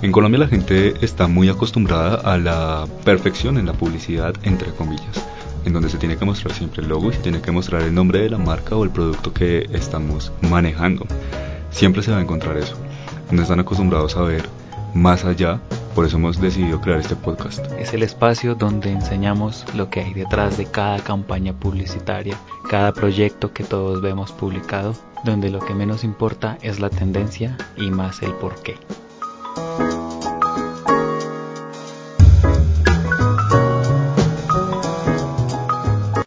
En Colombia la gente está muy acostumbrada a la perfección en la publicidad, entre comillas, en donde se tiene que mostrar siempre el logo y se tiene que mostrar el nombre de la marca o el producto que estamos manejando. Siempre se va a encontrar eso. No están acostumbrados a ver más allá, por eso hemos decidido crear este podcast. Es el espacio donde enseñamos lo que hay detrás de cada campaña publicitaria, cada proyecto que todos vemos publicado, donde lo que menos importa es la tendencia y más el porqué.